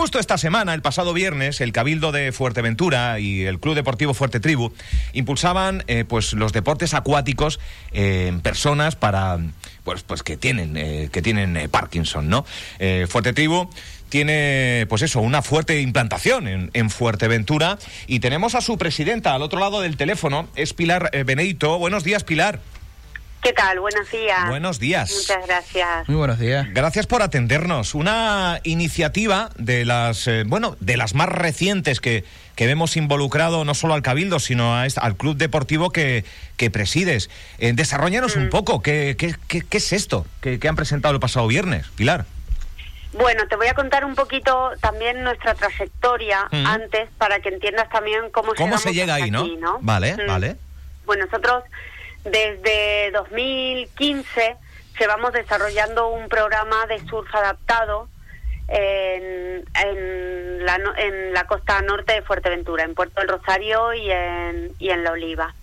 Justo esta semana, el pasado viernes, el Cabildo de Fuerteventura y el Club Deportivo Fuerte Tribu impulsaban eh, pues los deportes acuáticos en personas para pues pues que tienen eh, que tienen eh, Parkinson, ¿no? Fuerte Tribu tiene, pues eso, una fuerte implantación en, en, Fuerteventura y tenemos a su presidenta al otro lado del teléfono, es Pilar Benedito. Buenos días, Pilar. ¿Qué tal? Buenos días. Buenos días. Muchas gracias. Muy buenos días. Gracias por atendernos. Una iniciativa de las, eh, bueno, de las más recientes que, que vemos involucrado no solo al Cabildo, sino a al club deportivo que, que presides. Eh, desarrollanos un mm. poco, ¿qué, qué, qué, qué es esto que, han presentado el pasado viernes, Pilar? Bueno, te voy a contar un poquito también nuestra trayectoria mm. antes para que entiendas también cómo, ¿Cómo se llega ahí, ¿no? Vale, mm. vale. Bueno, nosotros desde 2015 llevamos desarrollando un programa de surf adaptado en, en, la, en la costa norte de Fuerteventura, en Puerto del Rosario y en, y en La Oliva.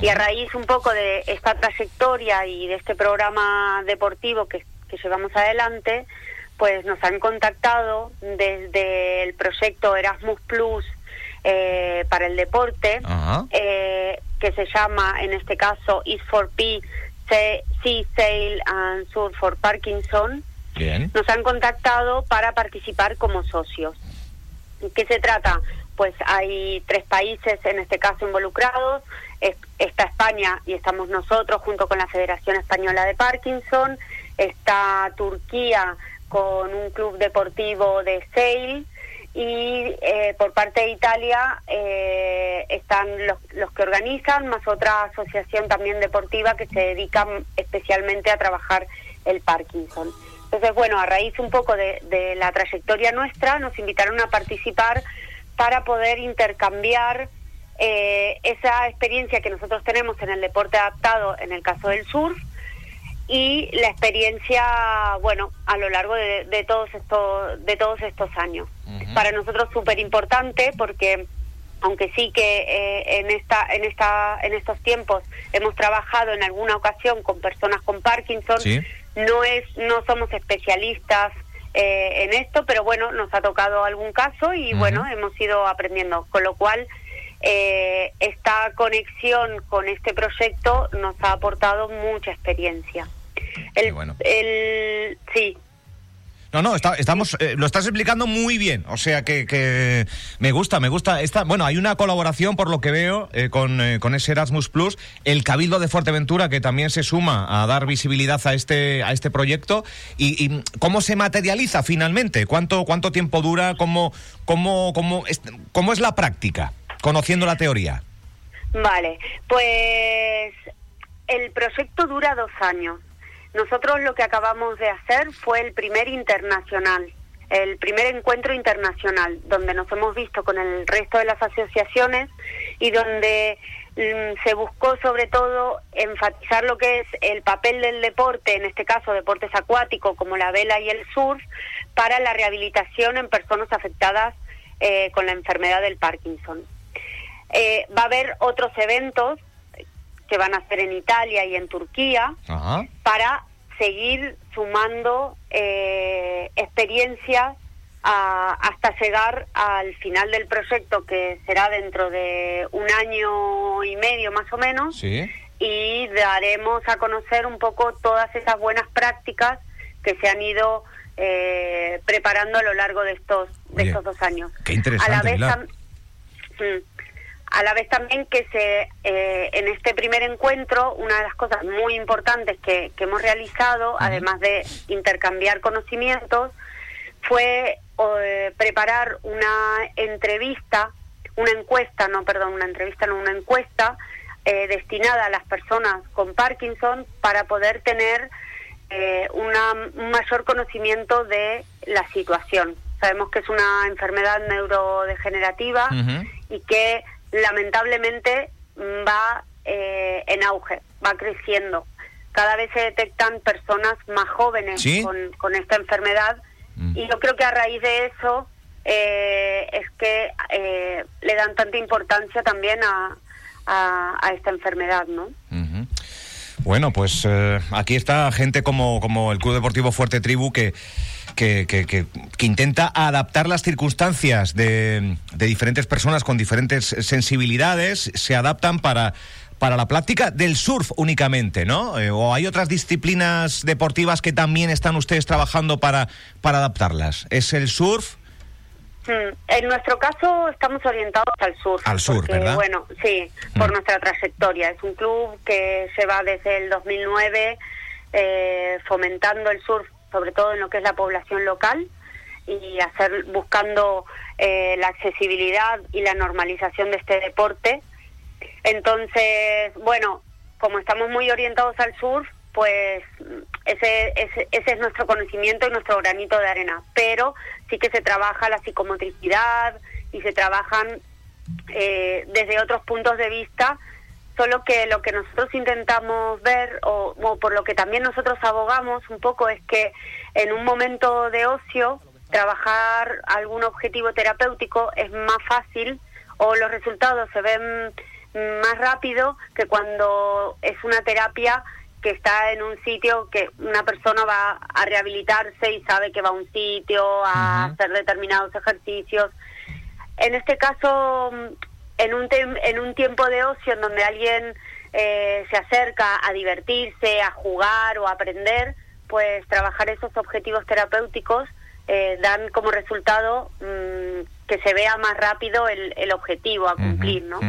Y a raíz un poco de esta trayectoria y de este programa deportivo que, que llevamos adelante, pues nos han contactado desde el proyecto Erasmus Plus eh, para el deporte, eh, que se llama en este caso Is for P, Sea Sail and Surf for Parkinson. Nos han contactado para participar como socios. ¿Qué se trata? Pues hay tres países en este caso involucrados. está España y estamos nosotros junto con la Federación Española de Parkinson. Está Turquía con un club deportivo de sail y eh, por parte de Italia eh, están los, los, que organizan, más otra asociación también deportiva que se dedica especialmente a trabajar el Parkinson. Entonces, bueno, a raíz un poco de, la trayectoria nuestra, nos invitaron a participar para poder intercambiar eh, esa experiencia que nosotros tenemos en el deporte adaptado, en el caso del surf, y la experiencia, bueno, a lo largo de, todos estos de todos estos años. Para nosotros súper importante porque aunque sí que eh, en esta en esta en estos tiempos hemos trabajado en alguna ocasión con personas con Parkinson, no es no somos especialistas eh, en esto, pero bueno, nos ha tocado algún caso y bueno, hemos ido aprendiendo, con lo cual eh, esta conexión con este proyecto nos ha aportado mucha experiencia. El, bueno. el, sí, no, no, estamos, eh, lo estás explicando muy bien. O sea que, me gusta, me gusta. Esta, bueno, hay una colaboración, por lo que veo, eh, con, eh, con, ese Erasmus Plus, el Cabildo de Fuerteventura, que también se suma a dar visibilidad a este, a este proyecto. Y, cómo se materializa finalmente? ¿Cuánto, cuánto tiempo dura? ¿Cómo, cómo, cómo, es, ¿Cómo es la práctica? Conociendo la teoría? Vale, pues el proyecto dura dos años. Nosotros lo que acabamos de hacer fue el primer internacional, el primer encuentro internacional, donde nos hemos visto con el resto de las asociaciones y donde mm, se buscó sobre todo enfatizar lo que es el papel del deporte, en este caso deportes acuáticos como la vela y el surf, para la rehabilitación en personas afectadas eh, con la enfermedad del Parkinson. Eh, va a haber otros eventos que van a ser en Italia y en Turquía para seguir sumando eh, experiencias hasta llegar al final del proyecto que será dentro de un año y medio más o menos y daremos a conocer un poco todas esas buenas prácticas que se han ido eh, preparando a lo largo de estos de estos dos años. Qué interesante. A la vez, a la vez también que se eh, en este primer encuentro una de las cosas muy importantes que, hemos realizado además de intercambiar conocimientos fue eh, preparar una entrevista una encuesta no perdón una entrevista no una encuesta eh, destinada a las personas con Parkinson para poder tener una, un mayor conocimiento de la situación. Sabemos que es una enfermedad neurodegenerativa y que lamentablemente mm, va eh, en auge, va creciendo. Cada vez se detectan personas más jóvenes con, esta enfermedad mm. y yo creo que a raíz de eso eh, es que eh, le dan tanta importancia también a, a, esta enfermedad, ¿no? Bueno, pues eh, aquí está gente como, como el Club Deportivo Fuerte Tribu que, que, que, que, intenta adaptar las circunstancias de, de, diferentes personas con diferentes sensibilidades, se adaptan para, para la práctica del surf únicamente, ¿no? Eh, ¿O hay otras disciplinas deportivas que también están ustedes trabajando para, para adaptarlas? ¿Es el surf? Mm, en nuestro caso estamos orientados al sur. Al sur, ¿verdad? Bueno, sí, por mm. nuestra trayectoria. Es un club que se va desde el 2009 eh, fomentando el surf, sobre todo en lo que es la población local y hacer buscando eh, la accesibilidad y la normalización de este deporte. Entonces, bueno, como estamos muy orientados al surf, pues ese, ese, ese, es nuestro conocimiento y nuestro granito de arena. Pero sí que se trabaja la psicomotricidad y se trabajan eh, desde otros puntos de vista, solo que lo que nosotros intentamos ver, o, o por lo que también nosotros abogamos un poco, es que en un momento de ocio, trabajar algún objetivo terapéutico es más fácil o los resultados se ven más rápido que cuando es una terapia que está en un sitio que una persona va a rehabilitarse y sabe que va a un sitio a hacer determinados ejercicios. En este caso, en un, en un tiempo de ocio en donde alguien eh, se acerca a divertirse, a jugar o a aprender, pues trabajar esos objetivos terapéuticos eh, dan como resultado mm, que se vea más rápido el, el objetivo a cumplir, ¿no?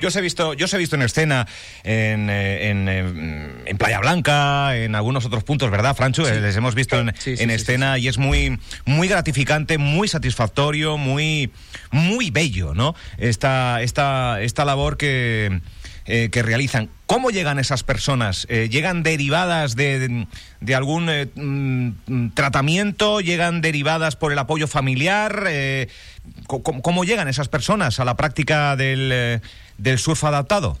Yo os he visto, yo os he visto en escena en, eh, en, eh, en, Playa Blanca, en algunos otros puntos, ¿verdad, Francho? Les hemos visto en, en escena y es muy, muy gratificante, muy satisfactorio, muy, muy bello, ¿no? Esta, esta, esta labor que eh, que realizan. ¿Cómo llegan esas personas? Eh, ¿Llegan derivadas de, de, algún eh, mm, tratamiento? ¿Llegan derivadas por el apoyo familiar? Eh, ¿cómo, ¿cómo, llegan esas personas a la práctica del, del surf adaptado?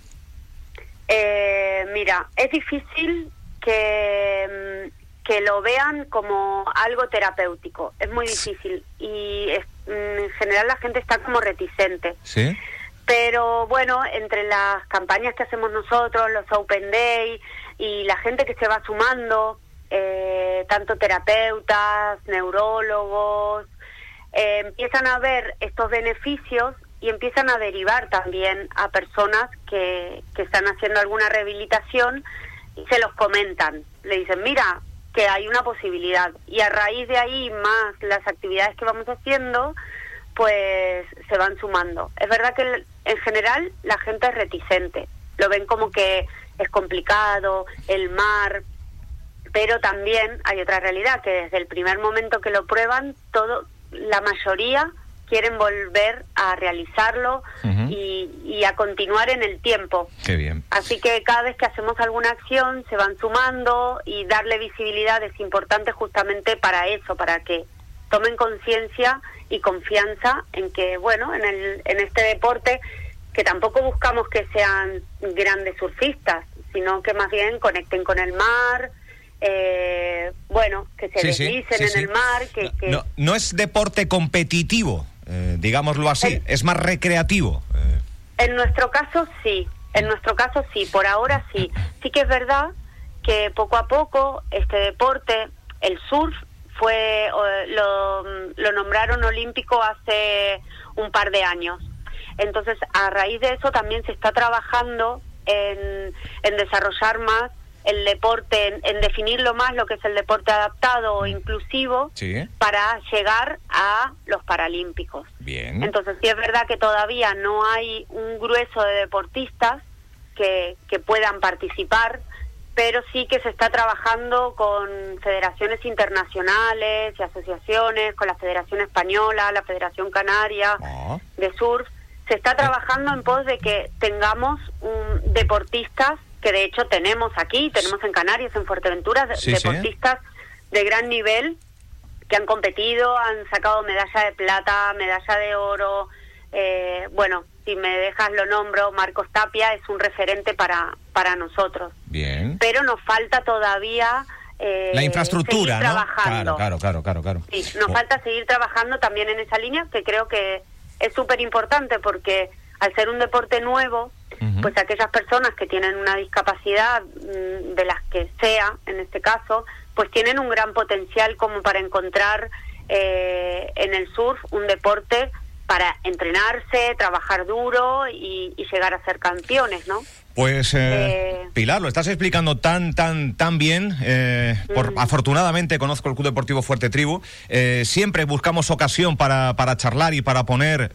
Eh, mira, es difícil que, mm, que lo vean como algo terapéutico. Es muy difícil y es, mm, en general la gente está como reticente. Sí. Pero bueno, entre las campañas que hacemos nosotros, los Open Day y la gente que se va sumando, eh, tanto terapeutas, neurólogos, eh, empiezan a ver estos beneficios y empiezan a derivar también a personas que, que están haciendo alguna rehabilitación y se los comentan. Le dicen, mira, que hay una posibilidad. Y a raíz de ahí, más las actividades que vamos haciendo, pues se van sumando. Es verdad que en general la gente es reticente, lo ven como que es complicado, el mar, pero también hay otra realidad que desde el primer momento que lo prueban, todo la mayoría quieren volver a realizarlo uh -huh. y, y, a continuar en el tiempo. Qué bien. Así que cada vez que hacemos alguna acción se van sumando y darle visibilidad es importante justamente para eso, para que tomen conciencia y confianza en que, bueno, en, el, en este deporte, que tampoco buscamos que sean grandes surfistas, sino que más bien conecten con el mar, eh, bueno, que se sí, deslicen sí, sí, en el mar. Que, que... No, no, es deporte competitivo, eh, digámoslo así, en, es más recreativo. Eh. En nuestro caso sí, en nuestro caso sí, por ahora sí. Sí que es verdad que poco a poco este deporte, el surf, fue lo, lo nombraron olímpico hace un par de años. Entonces, a raíz de eso también se está trabajando en, en desarrollar más el deporte, en, en, definirlo más lo que es el deporte adaptado o inclusivo sí. para llegar a los paralímpicos. Bien. Entonces, sí es verdad que todavía no hay un grueso de deportistas que, que puedan participar pero sí que se está trabajando con federaciones internacionales y asociaciones, con la Federación Española, la Federación Canaria oh. de Surf. Se está trabajando en pos de que tengamos un, deportistas, que de hecho tenemos aquí, tenemos en Canarias, en Fuerteventura, sí, deportistas sí. de gran nivel que han competido, han sacado medalla de plata, medalla de oro, eh, bueno, si me dejas lo nombro, Marcos Tapia es un referente para, para nosotros. Bien. Pero nos falta todavía... Eh, la infraestructura, ¿no? Trabajando. Claro, claro, claro, claro. Sí, nos oh. falta seguir trabajando también en esa línea, que creo que es súper importante porque al ser un deporte nuevo, pues aquellas personas que tienen una discapacidad, mm, de las que sea, en este caso, pues tienen un gran potencial como para encontrar eh, en el surf un deporte para entrenarse, trabajar duro y, y llegar a ser campeones, ¿no? Pues eh, eh, Pilar, lo estás explicando tan, tan, tan bien. Eh, por, mm. Afortunadamente conozco el Club Deportivo Fuerte Tribu. siempre buscamos ocasión para, para charlar y para poner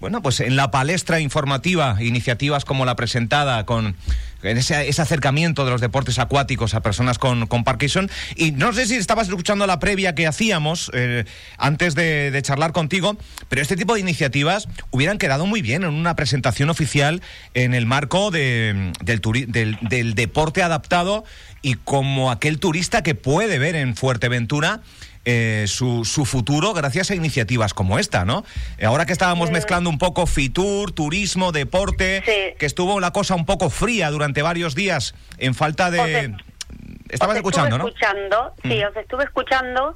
bueno, pues en la palestra informativa, iniciativas como la presentada con ese, ese acercamiento de los deportes acuáticos a personas con, con, Parkinson. Y no sé si estabas escuchando la previa que hacíamos eh, antes de, de, charlar contigo, pero este tipo de iniciativas hubieran quedado muy bien en una presentación oficial en el marco de, del, del, del deporte adaptado y como aquel turista que puede ver en Fuerteventura eh, su, su, futuro gracias a iniciativas como esta, ¿no? Ahora que estábamos mezclando un poco Fitur, turismo, deporte, que estuvo la cosa un poco fría durante varios días en falta de... Estabas escuchando, ¿no? escuchando, sí, mm. os estuve escuchando.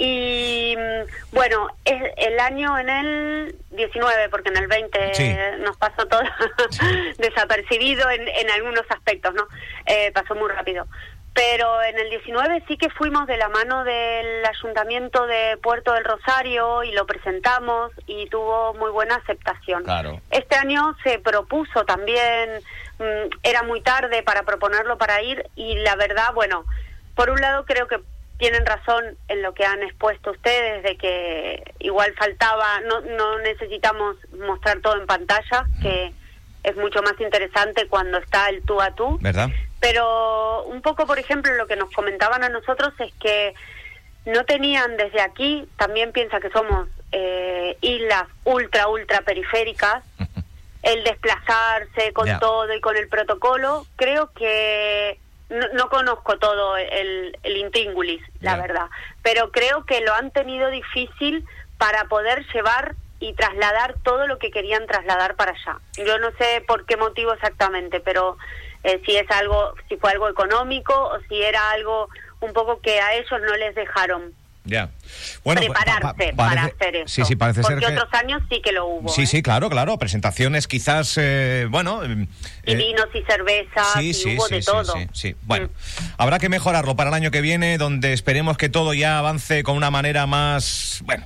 Y mm, bueno, es el año en el 19, porque en el 20 nos pasó todo desapercibido en, en, algunos aspectos, ¿no? Eh, pasó muy rápido. Pero en el 19 sí que fuimos de la mano del Ayuntamiento de Puerto del Rosario y lo presentamos y tuvo muy buena aceptación. Este año se propuso también, mm, era muy tarde para proponerlo para ir y la verdad, bueno, por un lado creo que tienen razón en lo que han expuesto ustedes de que igual faltaba, no, no necesitamos mostrar todo en pantalla, que es mucho más interesante cuando está el tú a tú. ¿Verdad? Pero un poco, por ejemplo, lo que nos comentaban a nosotros es que no tenían desde aquí, también piensa que somos eh, islas ultra, ultra periféricas, el desplazarse con todo y con el protocolo, creo que no, conozco todo el, el la verdad, pero creo que lo han tenido difícil para poder llevar y trasladar todo lo que querían trasladar para allá. Yo no sé por qué motivo exactamente, pero eh, si es algo, si fue algo económico o si era algo un poco que a ellos no les dejaron ya. Bueno, prepararse para hacer eso. Sí, sí, parece Porque ser otros años sí que lo hubo. Sí, ¿eh? sí, claro, claro. Presentaciones quizás, eh, bueno... Eh, y vinos y cervezas, sí, y hubo de todo. Sí, sí, Bueno, mm. habrá que mejorarlo para el año que viene, donde esperemos que todo ya avance con una manera más... Bueno,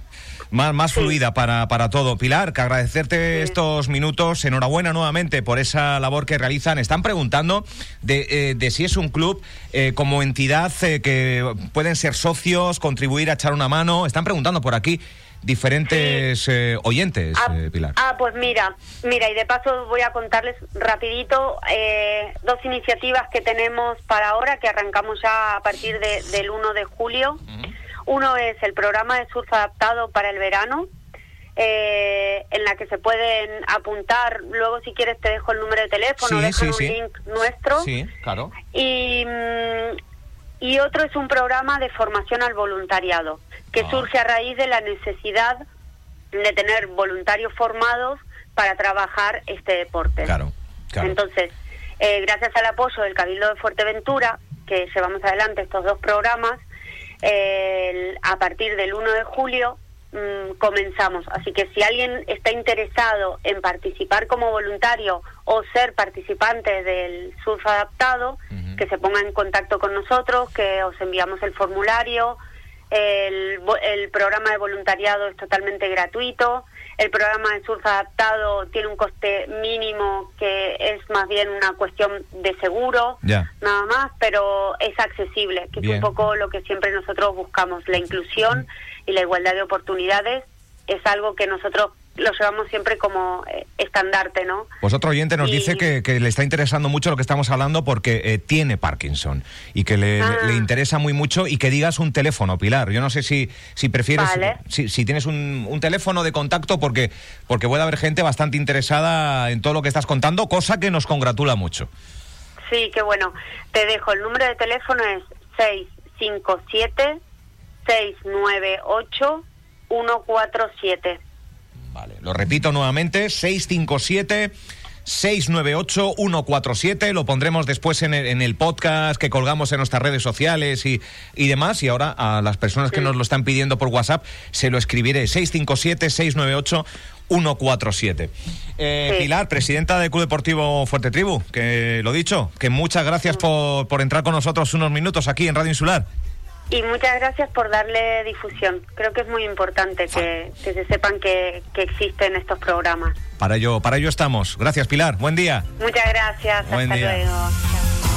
más, más fluida para, para todo. Pilar, que agradecerte estos minutos. Enhorabuena nuevamente por esa labor que realizan. Están preguntando de, eh, de si es un club eh, como entidad eh, que pueden ser socios, contribuir a echar una mano. Están preguntando por aquí diferentes eh, oyentes, ah, eh, Pilar. Ah, pues mira, mira, y de paso voy a contarles rapidito eh, dos iniciativas que tenemos para ahora, que arrancamos ya a partir de, del 1 de julio. Uno es el programa de surf adaptado para el verano, eh, en la que se pueden apuntar. Luego, si quieres, te dejo el número de teléfono, dejo un link nuestro. Sí, claro. Y, mm, y otro es un programa de formación al voluntariado, que ah. surge a raíz de la necesidad de tener voluntarios formados para trabajar este deporte. Claro, claro. Entonces, eh, gracias al apoyo del Cabildo de Fuerteventura, que llevamos adelante estos dos programas, a partir del 1 de julio mm, comenzamos. Así que si alguien está interesado en participar como voluntario o ser participante del surf adaptado, que se ponga en contacto con nosotros, que os enviamos el formulario. El, el programa de voluntariado es totalmente gratuito. El programa de surf adaptado tiene un coste mínimo que es más bien una cuestión de seguro, nada más, pero es accesible, que es un poco lo que siempre nosotros buscamos, la inclusión y la igualdad de oportunidades. Es algo que nosotros lo llevamos siempre como eh, estandarte, ¿no? Pues otro oyente nos dice que, le está interesando mucho lo que estamos hablando porque eh, tiene Parkinson y que le, ah. le, interesa muy mucho y que digas un teléfono, Pilar. Yo no sé si, si prefieres, si, si, tienes un, un, teléfono de contacto porque, porque puede haber gente bastante interesada en todo lo que estás contando, cosa que nos congratula mucho. Sí, qué bueno. Te dejo, el número de teléfono es 657 698 147. Vale, lo repito nuevamente, 657 698 147, lo pondremos después en el, en el, podcast que colgamos en nuestras redes sociales y, y demás. Y ahora a las personas que nos lo están pidiendo por WhatsApp se lo escribiré 657 698 147. Eh, Sí. Pilar, presidenta del Club Deportivo Fuerte Tribu, que lo dicho, que muchas gracias por, por entrar con nosotros unos minutos aquí en Radio Insular. Y muchas gracias por darle difusión. Creo que es muy importante que, que se sepan que, que existen estos programas. Para ello, para ello estamos. Gracias, Pilar. Buen día. Muchas gracias. Buen Hasta día. luego.